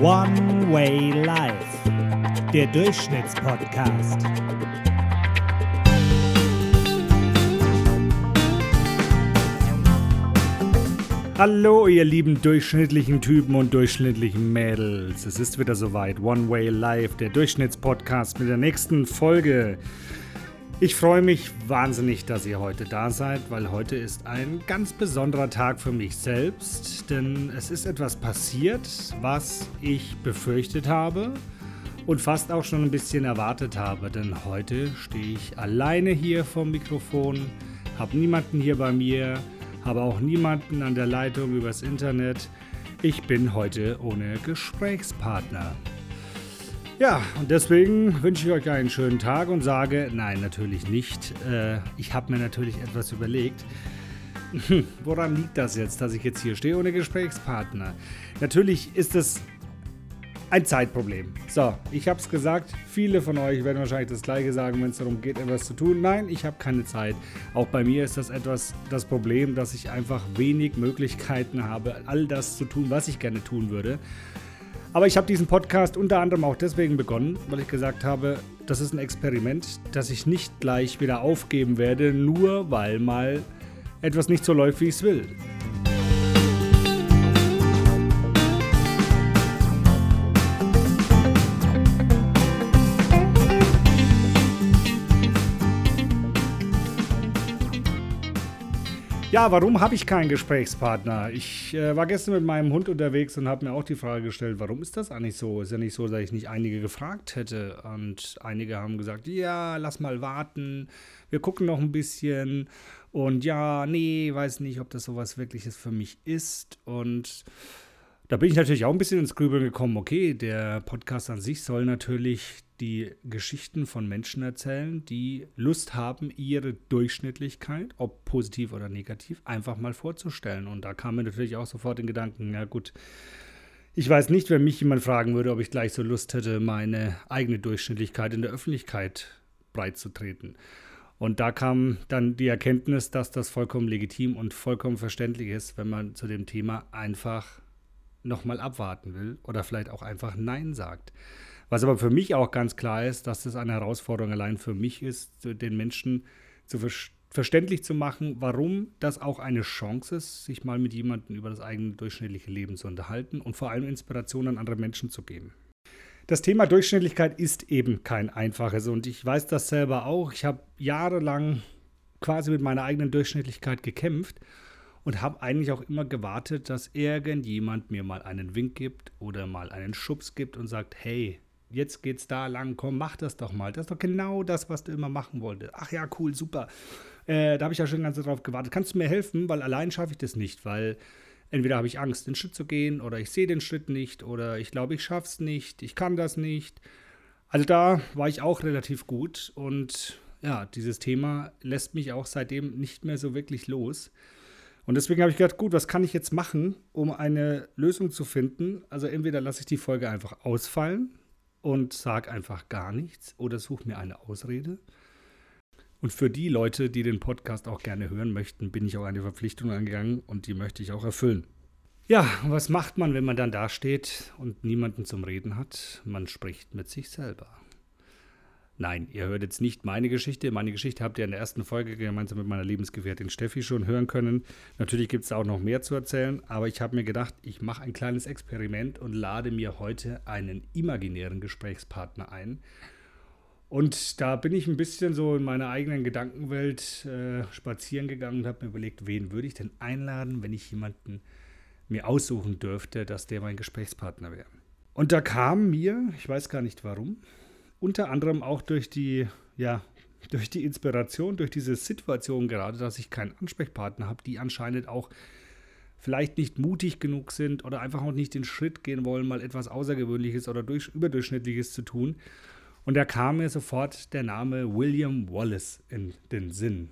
One Way Life, der Durchschnittspodcast. Hallo, ihr lieben durchschnittlichen Typen und durchschnittlichen Mädels. Es ist wieder soweit. One Way Life, der Durchschnittspodcast mit der nächsten Folge. Ich freue mich wahnsinnig, dass ihr heute da seid, weil heute ist ein ganz besonderer Tag für mich selbst, denn es ist etwas passiert, was ich befürchtet habe und fast auch schon ein bisschen erwartet habe, denn heute stehe ich alleine hier vom Mikrofon, habe niemanden hier bei mir, habe auch niemanden an der Leitung übers Internet. Ich bin heute ohne Gesprächspartner. Ja, und deswegen wünsche ich euch einen schönen Tag und sage, nein, natürlich nicht. Äh, ich habe mir natürlich etwas überlegt. Woran liegt das jetzt, dass ich jetzt hier stehe ohne Gesprächspartner? Natürlich ist es ein Zeitproblem. So, ich habe es gesagt, viele von euch werden wahrscheinlich das gleiche sagen, wenn es darum geht, etwas zu tun. Nein, ich habe keine Zeit. Auch bei mir ist das etwas das Problem, dass ich einfach wenig Möglichkeiten habe, all das zu tun, was ich gerne tun würde. Aber ich habe diesen Podcast unter anderem auch deswegen begonnen, weil ich gesagt habe, das ist ein Experiment, das ich nicht gleich wieder aufgeben werde, nur weil mal etwas nicht so läuft, wie ich es will. Ja, warum habe ich keinen Gesprächspartner? Ich äh, war gestern mit meinem Hund unterwegs und habe mir auch die Frage gestellt, warum ist das eigentlich so? Ist ja nicht so, dass ich nicht einige gefragt hätte. Und einige haben gesagt, ja, lass mal warten, wir gucken noch ein bisschen. Und ja, nee, weiß nicht, ob das sowas wirkliches für mich ist. Und da bin ich natürlich auch ein bisschen ins Grübeln gekommen. Okay, der Podcast an sich soll natürlich die Geschichten von Menschen erzählen, die Lust haben, ihre Durchschnittlichkeit, ob positiv oder negativ, einfach mal vorzustellen. Und da kam mir natürlich auch sofort den Gedanken, ja gut, ich weiß nicht, wenn mich jemand fragen würde, ob ich gleich so Lust hätte, meine eigene Durchschnittlichkeit in der Öffentlichkeit breitzutreten. Und da kam dann die Erkenntnis, dass das vollkommen legitim und vollkommen verständlich ist, wenn man zu dem Thema einfach nochmal abwarten will oder vielleicht auch einfach Nein sagt. Was aber für mich auch ganz klar ist, dass es eine Herausforderung allein für mich ist, den Menschen zu ver verständlich zu machen, warum das auch eine Chance ist, sich mal mit jemandem über das eigene durchschnittliche Leben zu unterhalten und vor allem Inspiration an andere Menschen zu geben. Das Thema Durchschnittlichkeit ist eben kein einfaches und ich weiß das selber auch. Ich habe jahrelang quasi mit meiner eigenen Durchschnittlichkeit gekämpft und habe eigentlich auch immer gewartet, dass irgendjemand mir mal einen Wink gibt oder mal einen Schubs gibt und sagt, hey, jetzt geht's da lang, komm, mach das doch mal. Das ist doch genau das, was du immer machen wolltest. Ach ja, cool, super. Äh, da habe ich ja schon ganz drauf gewartet. Kannst du mir helfen? Weil allein schaffe ich das nicht, weil entweder habe ich Angst, den Schritt zu gehen oder ich sehe den Schritt nicht oder ich glaube, ich schaffe es nicht, ich kann das nicht. Also da war ich auch relativ gut und ja, dieses Thema lässt mich auch seitdem nicht mehr so wirklich los. Und deswegen habe ich gedacht, gut, was kann ich jetzt machen, um eine Lösung zu finden? Also entweder lasse ich die Folge einfach ausfallen, und sag einfach gar nichts oder such mir eine Ausrede. Und für die Leute, die den Podcast auch gerne hören möchten, bin ich auch eine Verpflichtung angegangen und die möchte ich auch erfüllen. Ja, was macht man, wenn man dann dasteht und niemanden zum Reden hat? Man spricht mit sich selber. Nein, ihr hört jetzt nicht meine Geschichte. Meine Geschichte habt ihr in der ersten Folge gemeinsam mit meiner Lebensgefährtin Steffi schon hören können. Natürlich gibt es auch noch mehr zu erzählen, aber ich habe mir gedacht, ich mache ein kleines Experiment und lade mir heute einen imaginären Gesprächspartner ein. Und da bin ich ein bisschen so in meiner eigenen Gedankenwelt äh, spazieren gegangen und habe mir überlegt, wen würde ich denn einladen, wenn ich jemanden mir aussuchen dürfte, dass der mein Gesprächspartner wäre. Und da kam mir, ich weiß gar nicht warum, unter anderem auch durch die, ja, durch die Inspiration, durch diese Situation gerade, dass ich keinen Ansprechpartner habe, die anscheinend auch vielleicht nicht mutig genug sind oder einfach auch nicht den Schritt gehen wollen, mal etwas Außergewöhnliches oder durch, Überdurchschnittliches zu tun. Und da kam mir sofort der Name William Wallace in den Sinn.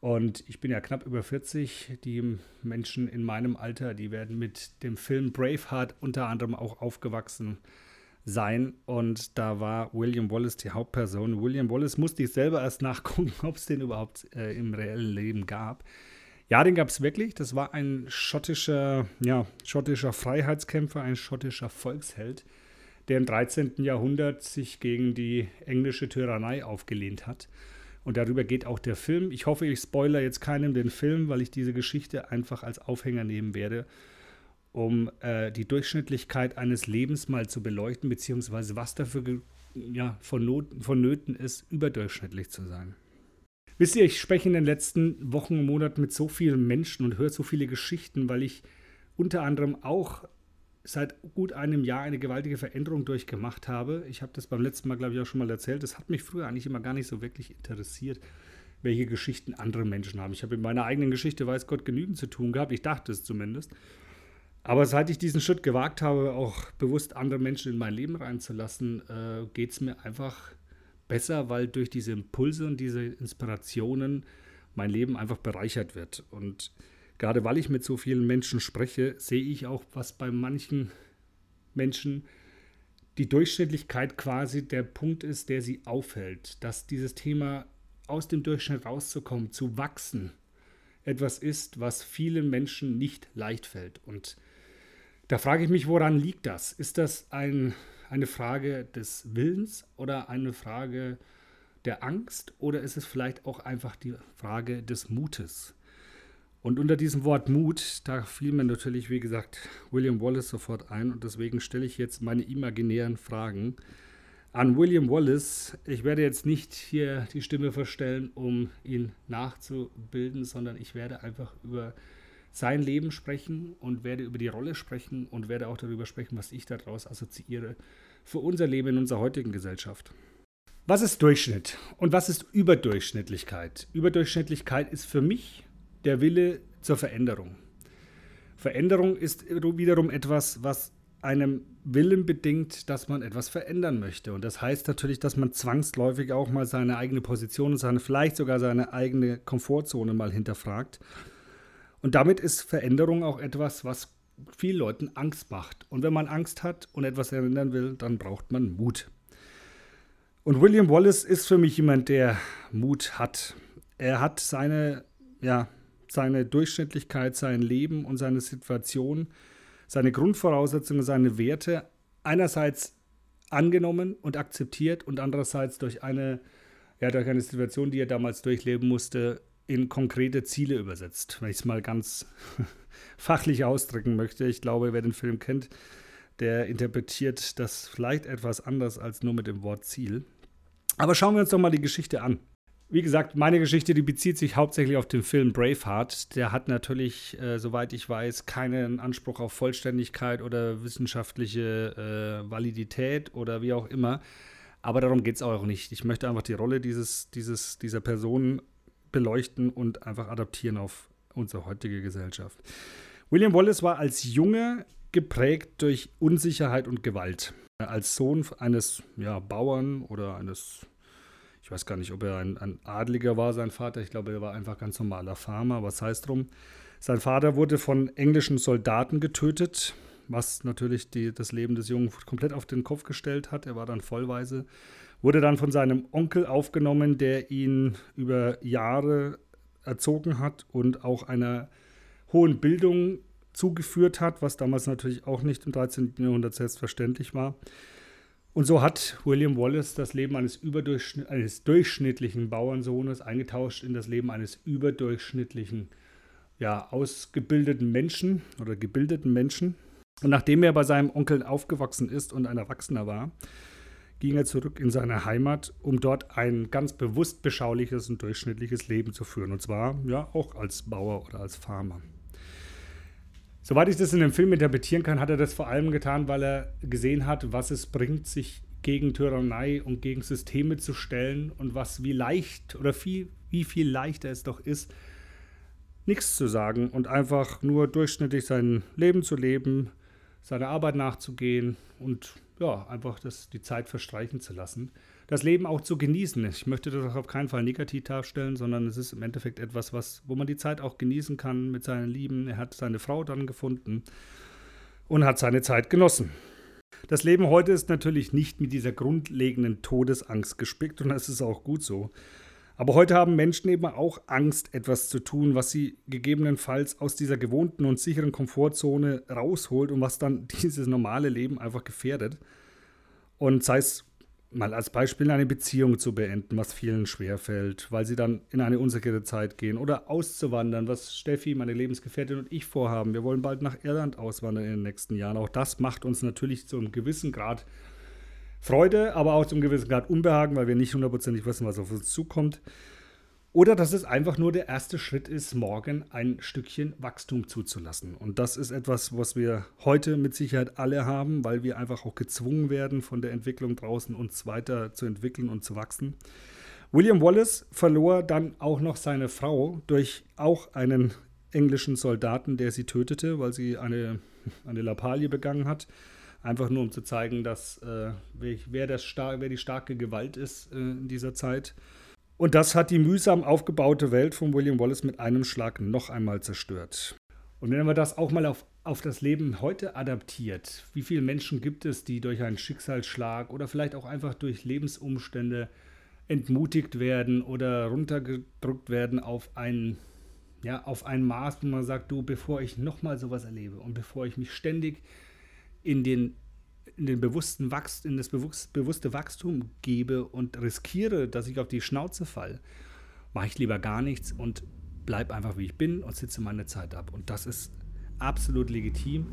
Und ich bin ja knapp über 40. Die Menschen in meinem Alter, die werden mit dem Film Braveheart unter anderem auch aufgewachsen sein. Und da war William Wallace die Hauptperson. William Wallace musste ich selber erst nachgucken, ob es den überhaupt äh, im reellen Leben gab. Ja, den gab es wirklich. Das war ein schottischer, ja, schottischer Freiheitskämpfer, ein schottischer Volksheld, der im 13. Jahrhundert sich gegen die englische Tyrannei aufgelehnt hat. Und darüber geht auch der Film. Ich hoffe, ich spoiler jetzt keinem den Film, weil ich diese Geschichte einfach als Aufhänger nehmen werde, um äh, die Durchschnittlichkeit eines Lebens mal zu beleuchten, beziehungsweise was dafür ja, vonnöten ist, überdurchschnittlich zu sein. Wisst ihr, ich spreche in den letzten Wochen und Monaten mit so vielen Menschen und höre so viele Geschichten, weil ich unter anderem auch seit gut einem Jahr eine gewaltige Veränderung durchgemacht habe. Ich habe das beim letzten Mal, glaube ich, auch schon mal erzählt. Das hat mich früher eigentlich immer gar nicht so wirklich interessiert, welche Geschichten andere Menschen haben. Ich habe in meiner eigenen Geschichte, weiß Gott, genügend zu tun gehabt. Ich dachte es zumindest. Aber seit ich diesen Schritt gewagt habe, auch bewusst andere Menschen in mein Leben reinzulassen, äh, geht es mir einfach besser, weil durch diese Impulse und diese Inspirationen mein Leben einfach bereichert wird. Und gerade weil ich mit so vielen Menschen spreche, sehe ich auch, was bei manchen Menschen die Durchschnittlichkeit quasi der Punkt ist, der sie aufhält. Dass dieses Thema aus dem Durchschnitt rauszukommen, zu wachsen, etwas ist, was vielen Menschen nicht leicht fällt. Und da frage ich mich, woran liegt das? Ist das ein eine Frage des Willens oder eine Frage der Angst oder ist es vielleicht auch einfach die Frage des Mutes? Und unter diesem Wort Mut, da fiel mir natürlich, wie gesagt, William Wallace sofort ein und deswegen stelle ich jetzt meine imaginären Fragen an William Wallace. Ich werde jetzt nicht hier die Stimme verstellen, um ihn nachzubilden, sondern ich werde einfach über sein Leben sprechen und werde über die Rolle sprechen und werde auch darüber sprechen, was ich daraus assoziiere für unser Leben in unserer heutigen Gesellschaft. Was ist Durchschnitt und was ist Überdurchschnittlichkeit? Überdurchschnittlichkeit ist für mich der Wille zur Veränderung. Veränderung ist wiederum etwas, was einem Willen bedingt, dass man etwas verändern möchte. Und das heißt natürlich, dass man zwangsläufig auch mal seine eigene Position und seine, vielleicht sogar seine eigene Komfortzone mal hinterfragt und damit ist Veränderung auch etwas, was vielen Leuten Angst macht. Und wenn man Angst hat und etwas ändern will, dann braucht man Mut. Und William Wallace ist für mich jemand, der Mut hat. Er hat seine, ja, seine Durchschnittlichkeit, sein Leben und seine Situation, seine Grundvoraussetzungen, seine Werte einerseits angenommen und akzeptiert und andererseits durch eine, ja, durch eine Situation, die er damals durchleben musste, in konkrete Ziele übersetzt, wenn ich es mal ganz fachlich ausdrücken möchte. Ich glaube, wer den Film kennt, der interpretiert das vielleicht etwas anders als nur mit dem Wort Ziel. Aber schauen wir uns doch mal die Geschichte an. Wie gesagt, meine Geschichte, die bezieht sich hauptsächlich auf den Film Braveheart. Der hat natürlich, äh, soweit ich weiß, keinen Anspruch auf Vollständigkeit oder wissenschaftliche äh, Validität oder wie auch immer. Aber darum geht es auch nicht. Ich möchte einfach die Rolle dieses, dieses, dieser Person beleuchten und einfach adaptieren auf unsere heutige Gesellschaft. William Wallace war als Junge geprägt durch Unsicherheit und Gewalt. Als Sohn eines ja, Bauern oder eines, ich weiß gar nicht, ob er ein, ein Adliger war, sein Vater. Ich glaube, er war einfach ganz normaler Farmer, was heißt drum. Sein Vater wurde von englischen Soldaten getötet, was natürlich die, das Leben des Jungen komplett auf den Kopf gestellt hat. Er war dann vollweise wurde dann von seinem Onkel aufgenommen, der ihn über Jahre erzogen hat und auch einer hohen Bildung zugeführt hat, was damals natürlich auch nicht im 13. Jahrhundert selbstverständlich war. Und so hat William Wallace das Leben eines, Überdurchschnitt, eines durchschnittlichen Bauernsohnes eingetauscht in das Leben eines überdurchschnittlichen, ja, ausgebildeten Menschen oder gebildeten Menschen. Und nachdem er bei seinem Onkel aufgewachsen ist und ein Erwachsener war, ging er zurück in seine Heimat, um dort ein ganz bewusst beschauliches und durchschnittliches Leben zu führen. Und zwar ja auch als Bauer oder als Farmer. Soweit ich das in dem Film interpretieren kann, hat er das vor allem getan, weil er gesehen hat, was es bringt, sich gegen Tyrannei und gegen Systeme zu stellen und was wie leicht oder viel, wie viel leichter es doch ist, nichts zu sagen und einfach nur durchschnittlich sein Leben zu leben, seiner Arbeit nachzugehen und ja, einfach das, die Zeit verstreichen zu lassen. Das Leben auch zu genießen. Ich möchte das auch auf keinen Fall negativ darstellen, sondern es ist im Endeffekt etwas, was, wo man die Zeit auch genießen kann mit seinen Lieben. Er hat seine Frau dann gefunden und hat seine Zeit genossen. Das Leben heute ist natürlich nicht mit dieser grundlegenden Todesangst gespickt und das ist auch gut so. Aber heute haben Menschen eben auch Angst, etwas zu tun, was sie gegebenenfalls aus dieser gewohnten und sicheren Komfortzone rausholt und was dann dieses normale Leben einfach gefährdet. Und sei es mal als Beispiel eine Beziehung zu beenden, was vielen schwerfällt, weil sie dann in eine unsichere Zeit gehen oder auszuwandern, was Steffi, meine Lebensgefährtin und ich vorhaben. Wir wollen bald nach Irland auswandern in den nächsten Jahren. Auch das macht uns natürlich zu einem gewissen Grad Freude, aber auch zu einem gewissen Grad Unbehagen, weil wir nicht hundertprozentig wissen, was auf uns zukommt. Oder dass es einfach nur der erste Schritt ist, morgen ein Stückchen Wachstum zuzulassen. Und das ist etwas, was wir heute mit Sicherheit alle haben, weil wir einfach auch gezwungen werden, von der Entwicklung draußen uns weiter zu entwickeln und zu wachsen. William Wallace verlor dann auch noch seine Frau durch auch einen englischen Soldaten, der sie tötete, weil sie eine, eine Lappalie begangen hat. Einfach nur um zu zeigen, dass äh, wer, das wer die starke Gewalt ist äh, in dieser Zeit. Und das hat die mühsam aufgebaute Welt von William Wallace mit einem Schlag noch einmal zerstört. Und wenn man das auch mal auf, auf das Leben heute adaptiert, wie viele Menschen gibt es, die durch einen Schicksalsschlag oder vielleicht auch einfach durch Lebensumstände entmutigt werden oder runtergedrückt werden auf ein, ja, auf ein Maß, wo man sagt, du, bevor ich nochmal sowas erlebe und bevor ich mich ständig in den in den bewussten Wachst, in das bewusste Wachstum gebe und riskiere, dass ich auf die Schnauze falle, mache ich lieber gar nichts und bleibe einfach wie ich bin und sitze meine Zeit ab. Und das ist absolut legitim.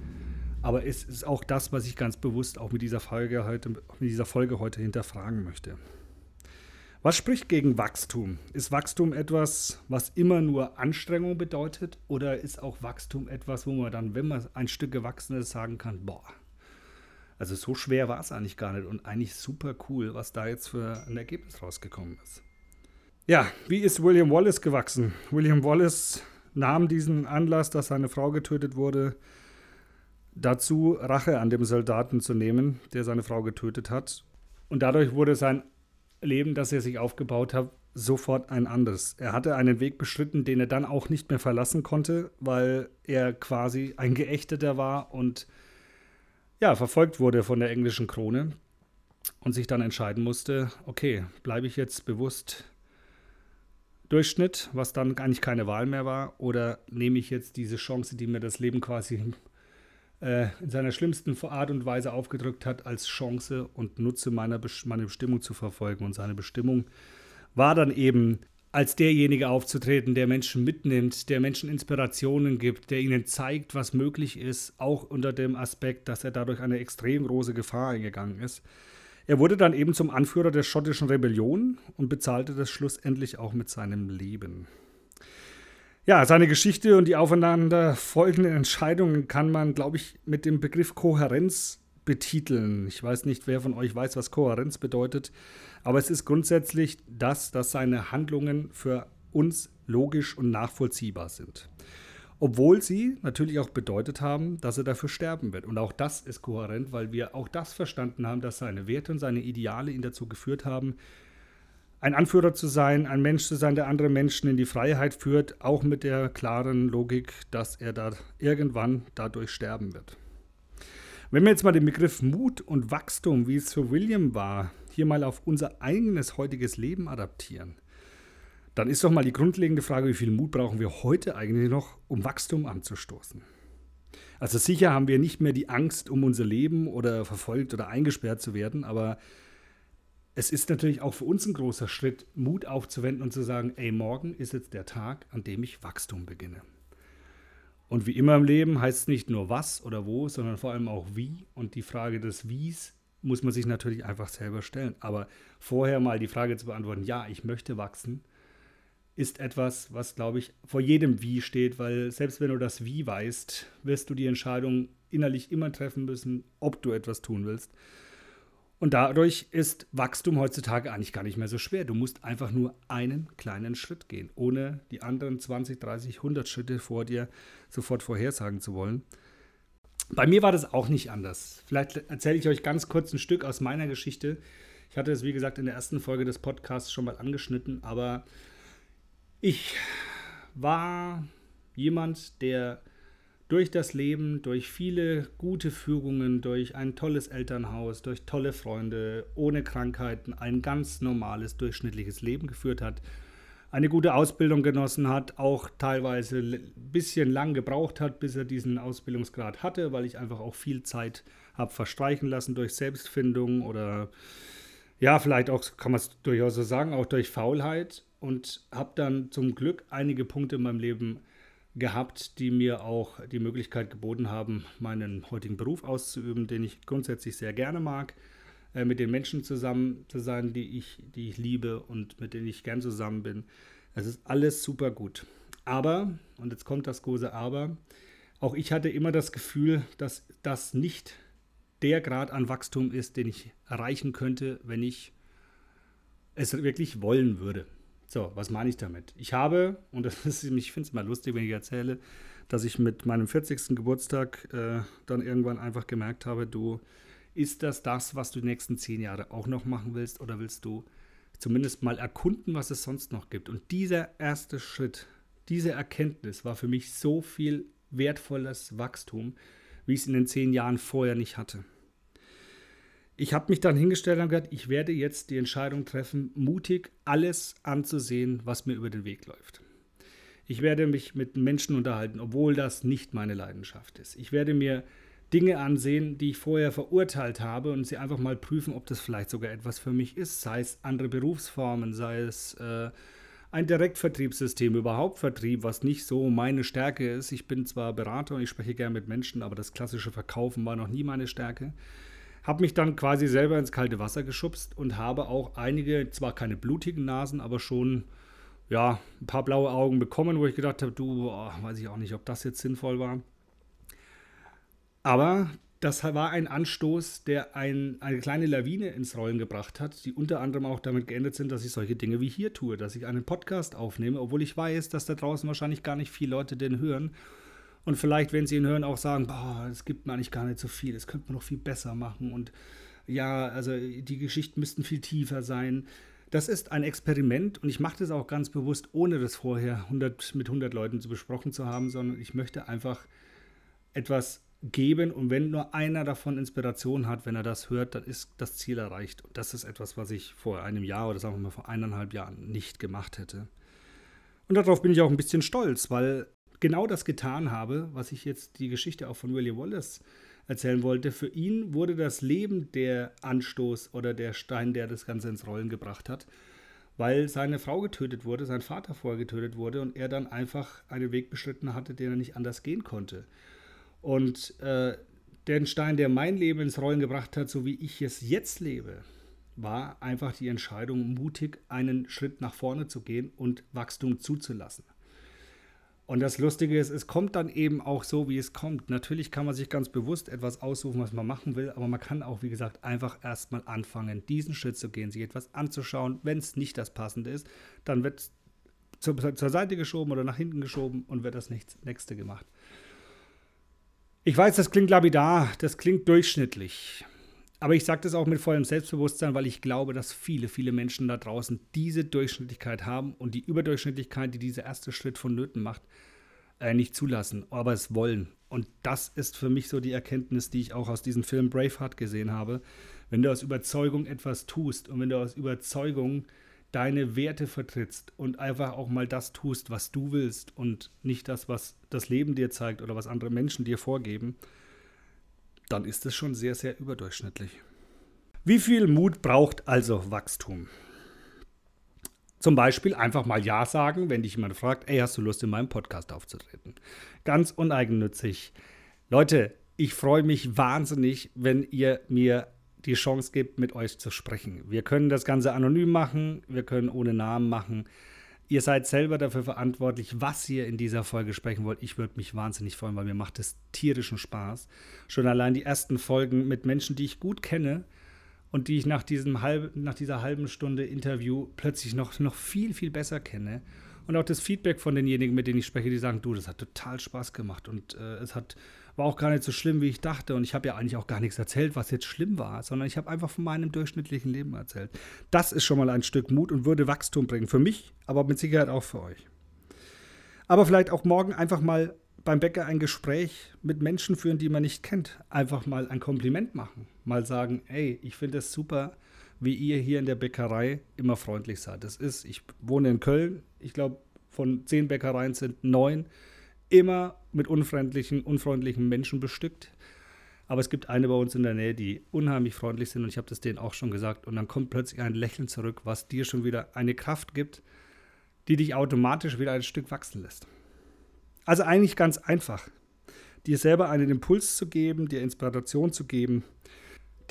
Aber es ist auch das, was ich ganz bewusst auch mit dieser Folge heute, mit dieser Folge heute hinterfragen möchte. Was spricht gegen Wachstum? Ist Wachstum etwas, was immer nur Anstrengung bedeutet? Oder ist auch Wachstum etwas, wo man dann, wenn man ein Stück gewachsen ist, sagen kann, boah, also so schwer war es eigentlich gar nicht und eigentlich super cool, was da jetzt für ein Ergebnis rausgekommen ist. Ja, wie ist William Wallace gewachsen? William Wallace nahm diesen Anlass, dass seine Frau getötet wurde, dazu Rache an dem Soldaten zu nehmen, der seine Frau getötet hat. Und dadurch wurde sein Leben, das er sich aufgebaut hat, sofort ein anderes. Er hatte einen Weg beschritten, den er dann auch nicht mehr verlassen konnte, weil er quasi ein Geächteter war und ja, verfolgt wurde von der englischen Krone und sich dann entscheiden musste, okay, bleibe ich jetzt bewusst Durchschnitt, was dann eigentlich keine Wahl mehr war, oder nehme ich jetzt diese Chance, die mir das Leben quasi äh, in seiner schlimmsten Art und Weise aufgedrückt hat, als Chance und nutze meine, meine Bestimmung zu verfolgen. Und seine Bestimmung war dann eben als derjenige aufzutreten, der Menschen mitnimmt, der Menschen Inspirationen gibt, der ihnen zeigt, was möglich ist, auch unter dem Aspekt, dass er dadurch eine extrem große Gefahr eingegangen ist. Er wurde dann eben zum Anführer der schottischen Rebellion und bezahlte das schlussendlich auch mit seinem Leben. Ja, seine Geschichte und die aufeinander folgenden Entscheidungen kann man, glaube ich, mit dem Begriff Kohärenz betiteln. Ich weiß nicht, wer von euch weiß, was Kohärenz bedeutet. Aber es ist grundsätzlich das, dass seine Handlungen für uns logisch und nachvollziehbar sind. Obwohl sie natürlich auch bedeutet haben, dass er dafür sterben wird. Und auch das ist kohärent, weil wir auch das verstanden haben, dass seine Werte und seine Ideale ihn dazu geführt haben, ein Anführer zu sein, ein Mensch zu sein, der andere Menschen in die Freiheit führt, auch mit der klaren Logik, dass er da irgendwann dadurch sterben wird. Wenn wir jetzt mal den Begriff Mut und Wachstum, wie es für William war, hier mal auf unser eigenes heutiges Leben adaptieren, dann ist doch mal die grundlegende Frage, wie viel Mut brauchen wir heute eigentlich noch, um Wachstum anzustoßen? Also sicher haben wir nicht mehr die Angst um unser Leben oder verfolgt oder eingesperrt zu werden, aber es ist natürlich auch für uns ein großer Schritt, Mut aufzuwenden und zu sagen, ey, morgen ist jetzt der Tag, an dem ich Wachstum beginne. Und wie immer im Leben heißt es nicht nur was oder wo, sondern vor allem auch wie. Und die Frage des Wies muss man sich natürlich einfach selber stellen. Aber vorher mal die Frage zu beantworten, ja, ich möchte wachsen, ist etwas, was, glaube ich, vor jedem Wie steht, weil selbst wenn du das Wie weißt, wirst du die Entscheidung innerlich immer treffen müssen, ob du etwas tun willst. Und dadurch ist Wachstum heutzutage eigentlich gar nicht mehr so schwer. Du musst einfach nur einen kleinen Schritt gehen, ohne die anderen 20, 30, 100 Schritte vor dir sofort vorhersagen zu wollen. Bei mir war das auch nicht anders. Vielleicht erzähle ich euch ganz kurz ein Stück aus meiner Geschichte. Ich hatte es, wie gesagt, in der ersten Folge des Podcasts schon mal angeschnitten, aber ich war jemand, der durch das Leben, durch viele gute Führungen, durch ein tolles Elternhaus, durch tolle Freunde, ohne Krankheiten, ein ganz normales, durchschnittliches Leben geführt hat. eine gute Ausbildung genossen hat, auch teilweise ein bisschen lang gebraucht hat, bis er diesen Ausbildungsgrad hatte, weil ich einfach auch viel Zeit habe verstreichen lassen durch Selbstfindung oder ja, vielleicht auch, kann man es durchaus so sagen, auch durch Faulheit und habe dann zum Glück einige Punkte in meinem Leben gehabt, die mir auch die Möglichkeit geboten haben, meinen heutigen Beruf auszuüben, den ich grundsätzlich sehr gerne mag. Äh, mit den Menschen zusammen zu sein, die ich, die ich liebe und mit denen ich gern zusammen bin. Es ist alles super gut. Aber, und jetzt kommt das große Aber, auch ich hatte immer das Gefühl, dass das nicht der Grad an Wachstum ist, den ich erreichen könnte, wenn ich es wirklich wollen würde. So, was meine ich damit? Ich habe, und das ist, ich finde es mal lustig, wenn ich erzähle, dass ich mit meinem 40. Geburtstag äh, dann irgendwann einfach gemerkt habe, du, ist das das, was du die nächsten zehn Jahre auch noch machen willst oder willst du zumindest mal erkunden, was es sonst noch gibt? Und dieser erste Schritt, diese Erkenntnis war für mich so viel wertvolles Wachstum, wie ich es in den zehn Jahren vorher nicht hatte. Ich habe mich dann hingestellt und gesagt, ich werde jetzt die Entscheidung treffen, mutig alles anzusehen, was mir über den Weg läuft. Ich werde mich mit Menschen unterhalten, obwohl das nicht meine Leidenschaft ist. Ich werde mir Dinge ansehen, die ich vorher verurteilt habe und sie einfach mal prüfen, ob das vielleicht sogar etwas für mich ist. Sei es andere Berufsformen, sei es äh, ein Direktvertriebssystem, überhaupt Vertrieb, was nicht so meine Stärke ist. Ich bin zwar Berater und ich spreche gerne mit Menschen, aber das klassische Verkaufen war noch nie meine Stärke. Habe mich dann quasi selber ins kalte Wasser geschubst und habe auch einige, zwar keine blutigen Nasen, aber schon ja, ein paar blaue Augen bekommen, wo ich gedacht habe, du, oh, weiß ich auch nicht, ob das jetzt sinnvoll war. Aber das war ein Anstoß, der ein, eine kleine Lawine ins Rollen gebracht hat, die unter anderem auch damit geendet sind, dass ich solche Dinge wie hier tue, dass ich einen Podcast aufnehme, obwohl ich weiß, dass da draußen wahrscheinlich gar nicht viele Leute den hören. Und vielleicht, wenn sie ihn hören, auch sagen, es gibt mir eigentlich gar nicht so viel, das könnte man noch viel besser machen. Und ja, also die Geschichten müssten viel tiefer sein. Das ist ein Experiment und ich mache das auch ganz bewusst, ohne das vorher 100, mit 100 Leuten zu besprochen zu haben, sondern ich möchte einfach etwas geben und wenn nur einer davon Inspiration hat, wenn er das hört, dann ist das Ziel erreicht. Und das ist etwas, was ich vor einem Jahr oder sagen wir mal vor eineinhalb Jahren nicht gemacht hätte. Und darauf bin ich auch ein bisschen stolz, weil genau das getan habe, was ich jetzt die Geschichte auch von William Wallace erzählen wollte. Für ihn wurde das Leben der Anstoß oder der Stein, der das Ganze ins Rollen gebracht hat, weil seine Frau getötet wurde, sein Vater vorher getötet wurde und er dann einfach einen Weg beschritten hatte, den er nicht anders gehen konnte. Und äh, der Stein, der mein Leben ins Rollen gebracht hat, so wie ich es jetzt lebe, war einfach die Entscheidung, mutig einen Schritt nach vorne zu gehen und Wachstum zuzulassen. Und das Lustige ist, es kommt dann eben auch so, wie es kommt. Natürlich kann man sich ganz bewusst etwas aussuchen, was man machen will, aber man kann auch, wie gesagt, einfach erstmal anfangen, diesen Schritt zu gehen, sich etwas anzuschauen. Wenn es nicht das Passende ist, dann wird es zur, zur Seite geschoben oder nach hinten geschoben und wird das nächste gemacht. Ich weiß, das klingt lapidar, das klingt durchschnittlich. Aber ich sage das auch mit vollem Selbstbewusstsein, weil ich glaube, dass viele, viele Menschen da draußen diese Durchschnittlichkeit haben und die Überdurchschnittlichkeit, die dieser erste Schritt vonnöten macht, äh, nicht zulassen, aber es wollen. Und das ist für mich so die Erkenntnis, die ich auch aus diesem Film Braveheart gesehen habe. Wenn du aus Überzeugung etwas tust und wenn du aus Überzeugung deine Werte vertrittst und einfach auch mal das tust, was du willst und nicht das, was das Leben dir zeigt oder was andere Menschen dir vorgeben, dann ist es schon sehr, sehr überdurchschnittlich. Wie viel Mut braucht also Wachstum? Zum Beispiel einfach mal Ja sagen, wenn dich jemand fragt, ey, hast du Lust, in meinem Podcast aufzutreten? Ganz uneigennützig. Leute, ich freue mich wahnsinnig, wenn ihr mir die Chance gibt, mit euch zu sprechen. Wir können das Ganze anonym machen, wir können ohne Namen machen. Ihr seid selber dafür verantwortlich, was ihr in dieser Folge sprechen wollt. Ich würde mich wahnsinnig freuen, weil mir macht es tierischen Spaß. Schon allein die ersten Folgen mit Menschen, die ich gut kenne und die ich nach, diesem halb, nach dieser halben Stunde Interview plötzlich noch, noch viel, viel besser kenne. Und auch das Feedback von denjenigen, mit denen ich spreche, die sagen, du, das hat total Spaß gemacht und äh, es hat war auch gar nicht so schlimm, wie ich dachte. Und ich habe ja eigentlich auch gar nichts erzählt, was jetzt schlimm war, sondern ich habe einfach von meinem durchschnittlichen Leben erzählt. Das ist schon mal ein Stück Mut und würde Wachstum bringen. Für mich, aber mit Sicherheit auch für euch. Aber vielleicht auch morgen einfach mal beim Bäcker ein Gespräch mit Menschen führen, die man nicht kennt. Einfach mal ein Kompliment machen. Mal sagen, ey, ich finde es super, wie ihr hier in der Bäckerei immer freundlich seid. Das ist, ich wohne in Köln, ich glaube, von zehn Bäckereien sind neun immer mit unfreundlichen, unfreundlichen Menschen bestückt. Aber es gibt eine bei uns in der Nähe, die unheimlich freundlich sind und ich habe das denen auch schon gesagt. Und dann kommt plötzlich ein Lächeln zurück, was dir schon wieder eine Kraft gibt, die dich automatisch wieder ein Stück wachsen lässt. Also eigentlich ganz einfach. Dir selber einen Impuls zu geben, dir Inspiration zu geben,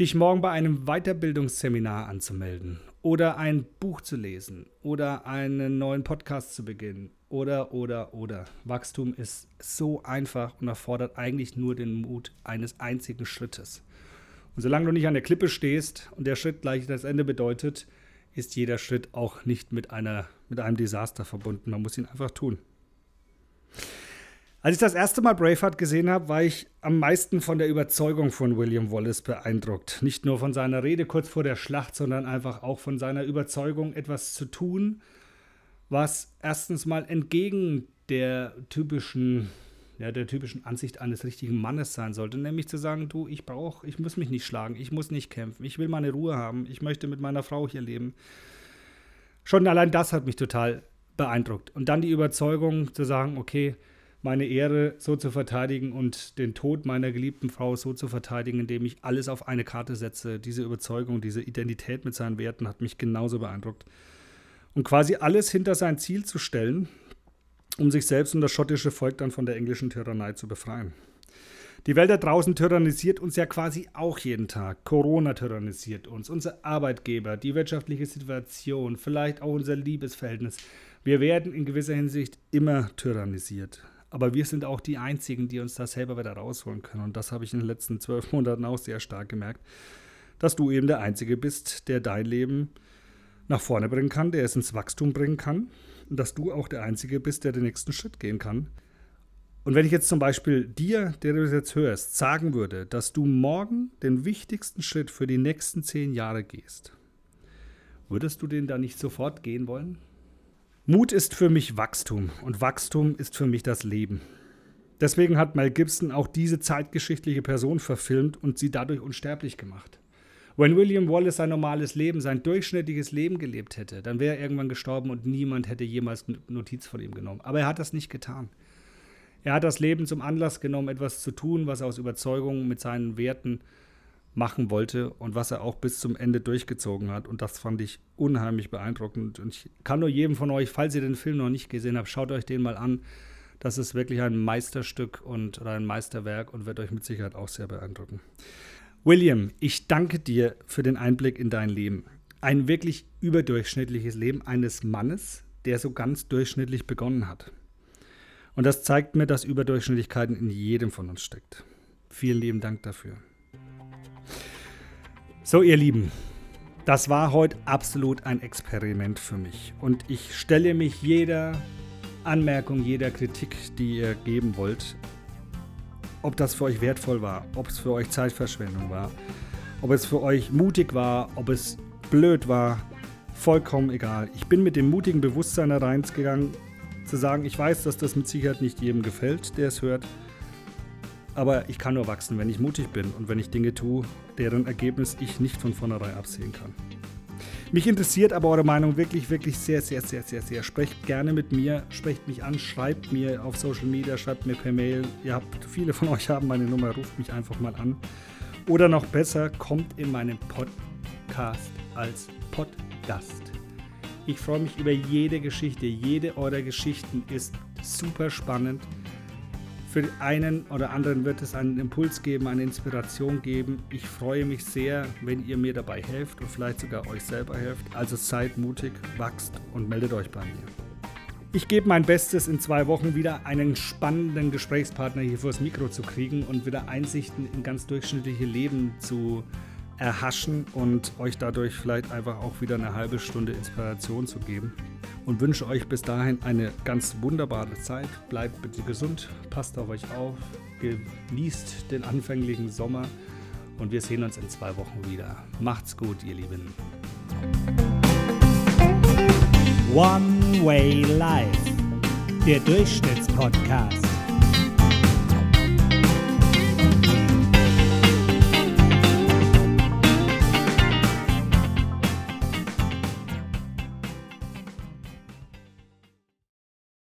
dich morgen bei einem Weiterbildungsseminar anzumelden oder ein Buch zu lesen oder einen neuen Podcast zu beginnen oder, oder, oder. Wachstum ist so einfach und erfordert eigentlich nur den Mut eines einzigen Schrittes. Und solange du nicht an der Klippe stehst und der Schritt gleich das Ende bedeutet, ist jeder Schritt auch nicht mit, einer, mit einem Desaster verbunden. Man muss ihn einfach tun. Als ich das erste Mal Braveheart gesehen habe, war ich am meisten von der Überzeugung von William Wallace beeindruckt. Nicht nur von seiner Rede kurz vor der Schlacht, sondern einfach auch von seiner Überzeugung, etwas zu tun, was erstens mal entgegen der typischen, ja, der typischen Ansicht eines richtigen Mannes sein sollte, nämlich zu sagen, du, ich brauche, ich muss mich nicht schlagen, ich muss nicht kämpfen, ich will meine Ruhe haben, ich möchte mit meiner Frau hier leben. Schon allein das hat mich total beeindruckt. Und dann die Überzeugung zu sagen, okay, meine Ehre so zu verteidigen und den Tod meiner geliebten Frau so zu verteidigen, indem ich alles auf eine Karte setze. Diese Überzeugung, diese Identität mit seinen Werten hat mich genauso beeindruckt. Und quasi alles hinter sein Ziel zu stellen, um sich selbst und das schottische Volk dann von der englischen Tyrannei zu befreien. Die Welt da draußen tyrannisiert uns ja quasi auch jeden Tag. Corona tyrannisiert uns, unser Arbeitgeber, die wirtschaftliche Situation, vielleicht auch unser Liebesverhältnis. Wir werden in gewisser Hinsicht immer tyrannisiert. Aber wir sind auch die Einzigen, die uns da selber wieder rausholen können. Und das habe ich in den letzten zwölf Monaten auch sehr stark gemerkt, dass du eben der Einzige bist, der dein Leben nach vorne bringen kann, der es ins Wachstum bringen kann. Und dass du auch der Einzige bist, der den nächsten Schritt gehen kann. Und wenn ich jetzt zum Beispiel dir, der du das jetzt hörst, sagen würde, dass du morgen den wichtigsten Schritt für die nächsten zehn Jahre gehst, würdest du den da nicht sofort gehen wollen? Mut ist für mich Wachstum und Wachstum ist für mich das Leben. Deswegen hat Mel Gibson auch diese zeitgeschichtliche Person verfilmt und sie dadurch unsterblich gemacht. Wenn William Wallace sein normales Leben, sein durchschnittliches Leben gelebt hätte, dann wäre er irgendwann gestorben und niemand hätte jemals Notiz von ihm genommen. Aber er hat das nicht getan. Er hat das Leben zum Anlass genommen, etwas zu tun, was er aus Überzeugung mit seinen Werten machen wollte und was er auch bis zum Ende durchgezogen hat. Und das fand ich unheimlich beeindruckend. Und ich kann nur jedem von euch, falls ihr den Film noch nicht gesehen habt, schaut euch den mal an. Das ist wirklich ein Meisterstück und oder ein Meisterwerk und wird euch mit Sicherheit auch sehr beeindrucken. William, ich danke dir für den Einblick in dein Leben. Ein wirklich überdurchschnittliches Leben eines Mannes, der so ganz durchschnittlich begonnen hat. Und das zeigt mir, dass Überdurchschnittlichkeiten in jedem von uns steckt. Vielen lieben Dank dafür. So, ihr Lieben, das war heute absolut ein Experiment für mich. Und ich stelle mich jeder Anmerkung, jeder Kritik, die ihr geben wollt, ob das für euch wertvoll war, ob es für euch Zeitverschwendung war, ob es für euch mutig war, ob es blöd war, vollkommen egal. Ich bin mit dem mutigen Bewusstsein da reingegangen, zu sagen, ich weiß, dass das mit Sicherheit nicht jedem gefällt, der es hört. Aber ich kann nur wachsen, wenn ich mutig bin und wenn ich Dinge tue, deren Ergebnis ich nicht von vornherein absehen kann. Mich interessiert aber eure Meinung wirklich, wirklich sehr, sehr, sehr, sehr, sehr. Sprecht gerne mit mir, sprecht mich an, schreibt mir auf Social Media, schreibt mir per Mail. Ihr habt, viele von euch haben meine Nummer, ruft mich einfach mal an. Oder noch besser, kommt in meinen Podcast als Podcast. Ich freue mich über jede Geschichte. Jede eurer Geschichten ist super spannend. Für einen oder anderen wird es einen Impuls geben, eine Inspiration geben. Ich freue mich sehr, wenn ihr mir dabei helft und vielleicht sogar euch selber helft. Also seid mutig, wachst und meldet euch bei mir. Ich gebe mein Bestes, in zwei Wochen wieder einen spannenden Gesprächspartner hier vors Mikro zu kriegen und wieder Einsichten in ganz durchschnittliche Leben zu erhaschen und euch dadurch vielleicht einfach auch wieder eine halbe Stunde Inspiration zu geben und wünsche euch bis dahin eine ganz wunderbare Zeit. Bleibt bitte gesund, passt auf euch auf, genießt den anfänglichen Sommer und wir sehen uns in zwei Wochen wieder. Macht's gut, ihr Lieben. One Way Life, der Durchschnittspodcast.